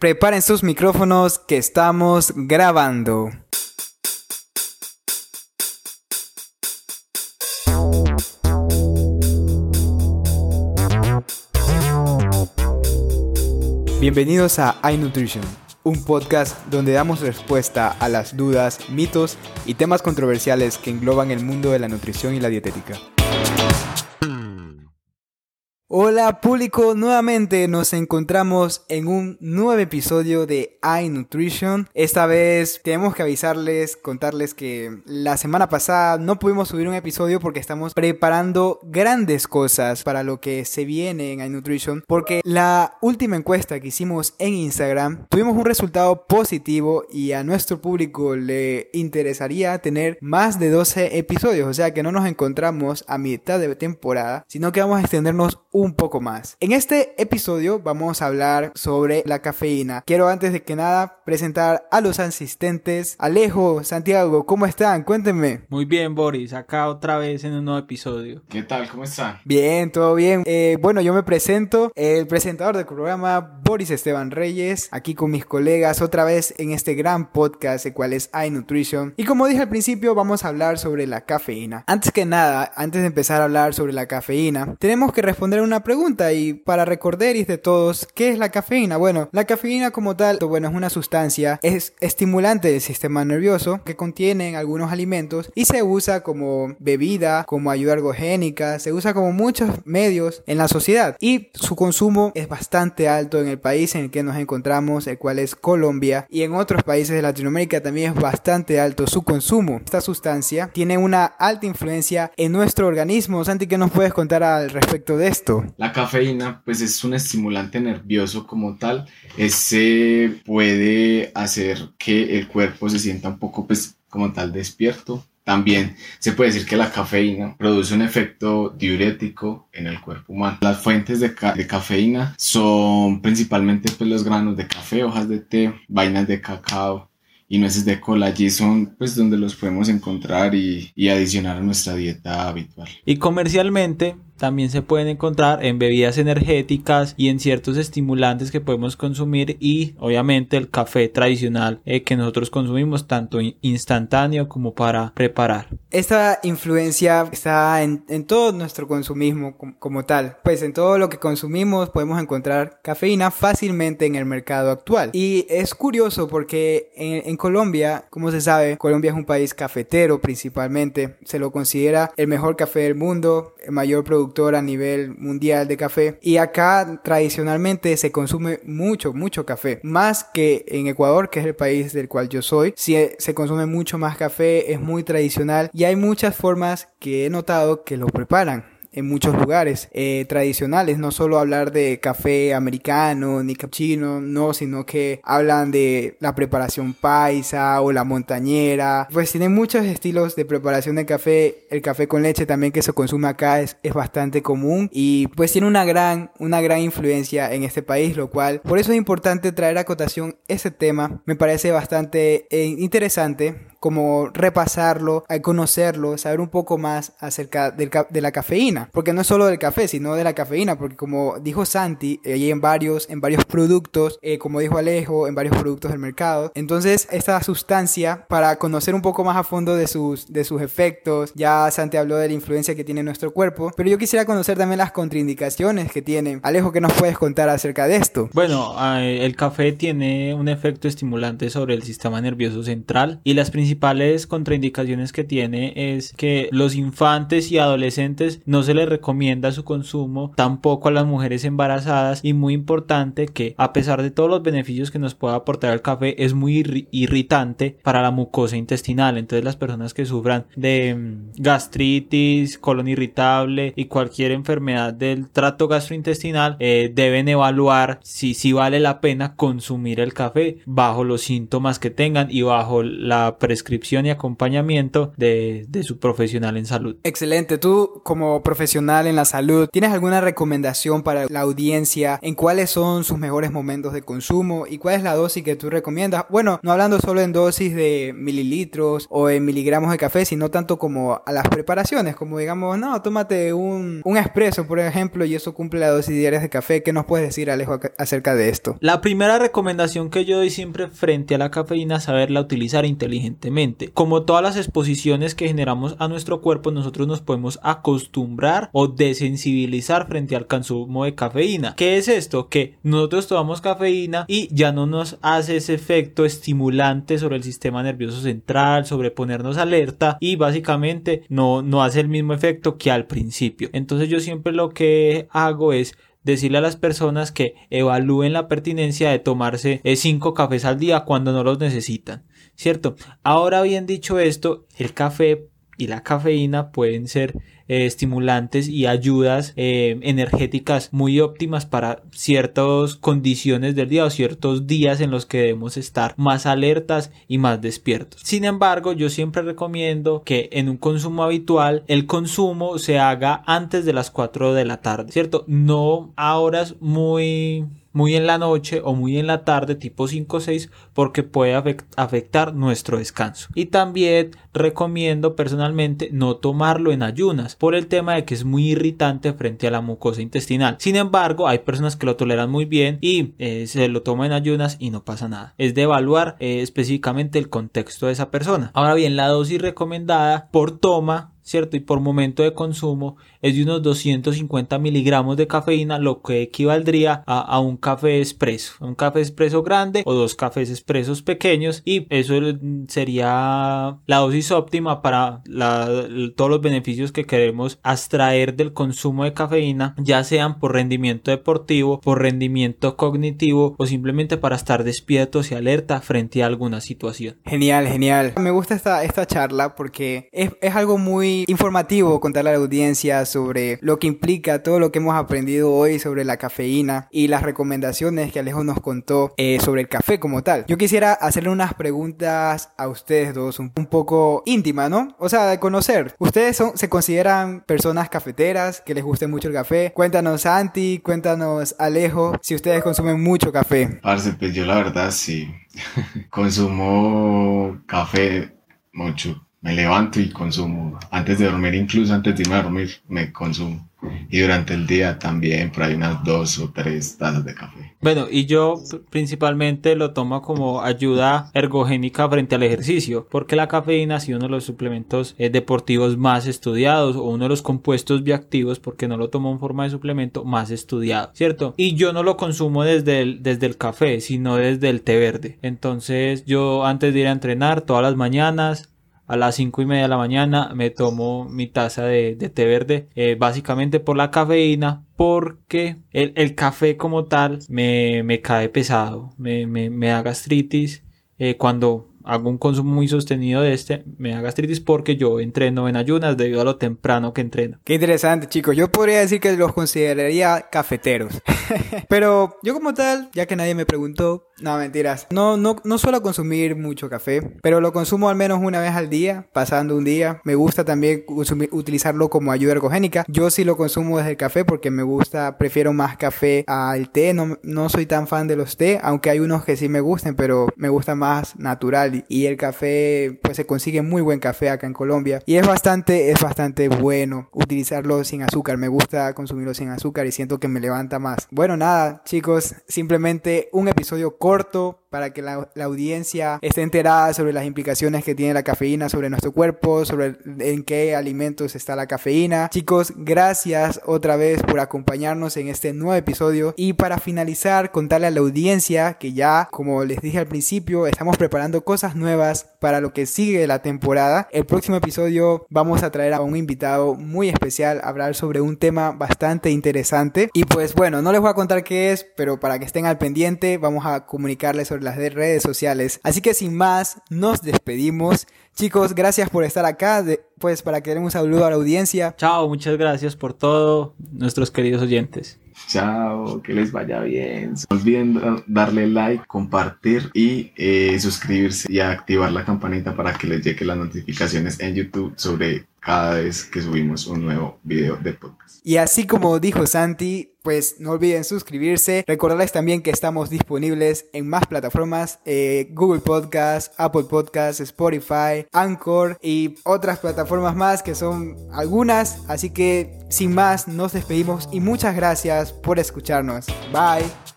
Preparen sus micrófonos que estamos grabando. Bienvenidos a iNutrition, un podcast donde damos respuesta a las dudas, mitos y temas controversiales que engloban el mundo de la nutrición y la dietética. Hola público, nuevamente nos encontramos en un nuevo episodio de iNutrition. Esta vez tenemos que avisarles, contarles que la semana pasada no pudimos subir un episodio porque estamos preparando grandes cosas para lo que se viene en iNutrition. Porque la última encuesta que hicimos en Instagram tuvimos un resultado positivo y a nuestro público le interesaría tener más de 12 episodios. O sea que no nos encontramos a mitad de temporada, sino que vamos a extendernos un poco más. En este episodio vamos a hablar sobre la cafeína. Quiero antes de que nada presentar a los asistentes. Alejo, Santiago, ¿cómo están? Cuéntenme. Muy bien, Boris, acá otra vez en un nuevo episodio. ¿Qué tal? ¿Cómo están? Bien, todo bien. Eh, bueno, yo me presento, el presentador del programa, Boris Esteban Reyes, aquí con mis colegas otra vez en este gran podcast, el cual es iNutrition. Y como dije al principio, vamos a hablar sobre la cafeína. Antes que nada, antes de empezar a hablar sobre la cafeína, tenemos que responder una pregunta y para recordar y de todos, ¿qué es la cafeína? Bueno, la cafeína como tal, bueno, es una sustancia, es estimulante del sistema nervioso que contiene algunos alimentos y se usa como bebida, como ayuda ergogénica, se usa como muchos medios en la sociedad y su consumo es bastante alto en el país en el que nos encontramos, el cual es Colombia y en otros países de Latinoamérica también es bastante alto su consumo. Esta sustancia tiene una alta influencia en nuestro organismo. Santi, ¿qué nos puedes contar al respecto de esto? La cafeína pues es un estimulante nervioso como tal. Ese puede hacer que el cuerpo se sienta un poco pues como tal despierto. También se puede decir que la cafeína produce un efecto diurético en el cuerpo humano. Las fuentes de, cafeína son principalmente pues, los granos de café, hojas de té, vainas de cacao y nueces de cola. Allí son pues donde los podemos encontrar y, y adicionar a nuestra dieta habitual. Y comercialmente también se pueden encontrar en bebidas energéticas y en ciertos estimulantes que podemos consumir y obviamente el café tradicional eh, que nosotros consumimos tanto instantáneo como para preparar. Esta influencia está en, en todo nuestro consumismo como, como, tal. Pues en todo lo que consumimos podemos encontrar cafeína fácilmente en el mercado actual. Y es curioso porque en, en Colombia, como se sabe, Colombia es un país cafetero principalmente. Se lo considera el mejor café del mundo, el mayor productor a nivel mundial de café. Y acá tradicionalmente se consume mucho, mucho café. Más que en Ecuador, que es el país del cual yo soy. Si se consume mucho más café, es muy tradicional. Y hay muchas formas que he notado que lo preparan en muchos lugares eh, tradicionales, no solo hablar de café americano ni cappuccino, no, sino que hablan de la preparación paisa o la montañera, pues tienen muchos estilos de preparación de café, el café con leche también que se consume acá es, es bastante común y pues tiene una gran, una gran influencia en este país, lo cual por eso es importante traer a cotación ese tema, me parece bastante eh, interesante como repasarlo, conocerlo, saber un poco más acerca del, de la cafeína. Porque no es solo del café, sino de la cafeína. Porque como dijo Santi, hay en varios, en varios productos, eh, como dijo Alejo, en varios productos del mercado. Entonces, esta sustancia, para conocer un poco más a fondo de sus, de sus efectos, ya Santi habló de la influencia que tiene en nuestro cuerpo. Pero yo quisiera conocer también las contraindicaciones que tiene. Alejo, ¿qué nos puedes contar acerca de esto? Bueno, el café tiene un efecto estimulante sobre el sistema nervioso central y las principales principales contraindicaciones que tiene es que los infantes y adolescentes no se les recomienda su consumo, tampoco a las mujeres embarazadas y muy importante que a pesar de todos los beneficios que nos puede aportar el café es muy irritante para la mucosa intestinal, entonces las personas que sufran de mm, gastritis, colon irritable y cualquier enfermedad del trato gastrointestinal eh, deben evaluar si, si vale la pena consumir el café bajo los síntomas que tengan y bajo la presión prescripción y acompañamiento de, de su profesional en salud. Excelente. Tú como profesional en la salud, ¿tienes alguna recomendación para la audiencia en cuáles son sus mejores momentos de consumo y cuál es la dosis que tú recomiendas? Bueno, no hablando solo en dosis de mililitros o en miligramos de café, sino tanto como a las preparaciones, como digamos, no, tómate un, un expreso, por ejemplo, y eso cumple la dosis diaria de café. ¿Qué nos puedes decir, Alejo, acerca de esto? La primera recomendación que yo doy siempre frente a la cafeína es saberla utilizar inteligentemente. Como todas las exposiciones que generamos a nuestro cuerpo, nosotros nos podemos acostumbrar o desensibilizar frente al consumo de cafeína. ¿Qué es esto? Que nosotros tomamos cafeína y ya no nos hace ese efecto estimulante sobre el sistema nervioso central, sobre ponernos alerta y básicamente no, no hace el mismo efecto que al principio. Entonces yo siempre lo que hago es decirle a las personas que evalúen la pertinencia de tomarse 5 cafés al día cuando no los necesitan, ¿cierto? Ahora bien dicho esto, el café y la cafeína pueden ser eh, estimulantes y ayudas eh, energéticas muy óptimas para ciertas condiciones del día o ciertos días en los que debemos estar más alertas y más despiertos. Sin embargo, yo siempre recomiendo que en un consumo habitual el consumo se haga antes de las 4 de la tarde, ¿cierto? No a horas muy muy en la noche o muy en la tarde, tipo 5 o 6, porque puede afectar nuestro descanso. Y también recomiendo personalmente no tomarlo en ayunas, por el tema de que es muy irritante frente a la mucosa intestinal. Sin embargo, hay personas que lo toleran muy bien y eh, se lo toman en ayunas y no pasa nada. Es de evaluar eh, específicamente el contexto de esa persona. Ahora bien, la dosis recomendada por toma ¿cierto? Y por momento de consumo es de unos 250 miligramos de cafeína, lo que equivaldría a, un café expreso, un café expreso grande o dos cafés expresos pequeños y eso sería la dosis óptima para todos los beneficios que queremos extraer del consumo de cafeína, ya sean por rendimiento deportivo, por rendimiento cognitivo o simplemente para estar despiertos y alerta frente a alguna situación. Genial, genial. Me gusta esta, esta charla porque es, es algo muy informativo contarle a la audiencia sobre lo que implica todo lo que hemos aprendido hoy sobre la cafeína y las recomendaciones que Alejo nos contó eh, sobre el café como tal. Yo quisiera hacerle unas preguntas a ustedes dos un, poco íntimas, ¿no? O sea, de conocer. ¿Ustedes se consideran personas cafeteras que les guste mucho el café? Cuéntanos Santi, cuéntanos Alejo, si ustedes consumen mucho café. Parce, pues yo la verdad sí consumo café mucho me levanto y consumo. Antes de dormir, incluso antes de irme a dormir, me consumo. Y durante el día también, por ahí unas dos o tres tazas de café. Bueno, y yo principalmente lo tomo como ayuda ergogénica frente al ejercicio, porque la cafeína ha sido uno de los suplementos eh, deportivos más estudiados o uno de los compuestos bioactivos, porque no lo tomo en forma de suplemento, más estudiado, ¿cierto? Y yo no lo consumo desde el, desde el café, sino desde el té verde. Entonces yo antes de ir a entrenar todas las mañanas, a las 5 y media de la mañana me tomo mi taza de, té verde, eh, básicamente por la cafeína, porque el, café como tal me, me cae pesado, me, me, da gastritis. Eh, cuando hago un consumo muy sostenido de este, me da gastritis porque yo entreno en ayunas debido a lo temprano que entreno. Qué interesante, chicos. Yo podría decir que los consideraría cafeteros. Pero yo como tal, ya que nadie me preguntó, no, mentiras. No, no, no suelo consumir mucho café, pero lo consumo al menos una vez al día, pasando un día. Me gusta también utilizarlo como ayuda ergogénica. Yo sí lo consumo desde el café porque me gusta, prefiero más café al té. No, no soy tan fan de los té, aunque hay unos que sí me gusten, pero me gusta más natural. Y el café, pues se consigue muy buen café acá en Colombia. Y es bastante, es bastante bueno utilizarlo sin azúcar. Me gusta consumirlo sin azúcar y siento que me levanta más. Bueno, nada, chicos, simplemente un episodio corto para que la, audiencia esté enterada sobre las implicaciones que tiene la cafeína sobre nuestro cuerpo, sobre en qué alimentos está la cafeína. Chicos, gracias otra vez por acompañarnos en este nuevo episodio. Y para finalizar, contarle a la audiencia que ya, como les dije al principio, estamos preparando cosas nuevas para lo que sigue la temporada. El próximo episodio vamos a traer a un invitado muy especial a hablar sobre un tema bastante interesante. Y pues bueno, no les voy a contar qué es, pero para que estén al pendiente, vamos a comunicarles sobre las redes sociales. Así que sin más, nos despedimos. Chicos, gracias por estar acá. pues para que den un saludo a la audiencia. Chao, muchas gracias por todo, nuestros queridos oyentes. Chao, que les vaya bien. No olviden darle like, compartir y eh, suscribirse y activar la campanita para que les llegue las notificaciones en YouTube sobre cada vez que subimos un nuevo video de podcast. Y así como dijo Santi, pues no olviden suscribirse. Recordarles también que estamos disponibles en más plataformas, eh, Google Podcast, Apple Podcast, Spotify, Anchor y otras plataformas más que son algunas. Así que sin más, nos despedimos y muchas gracias por escucharnos. Bye.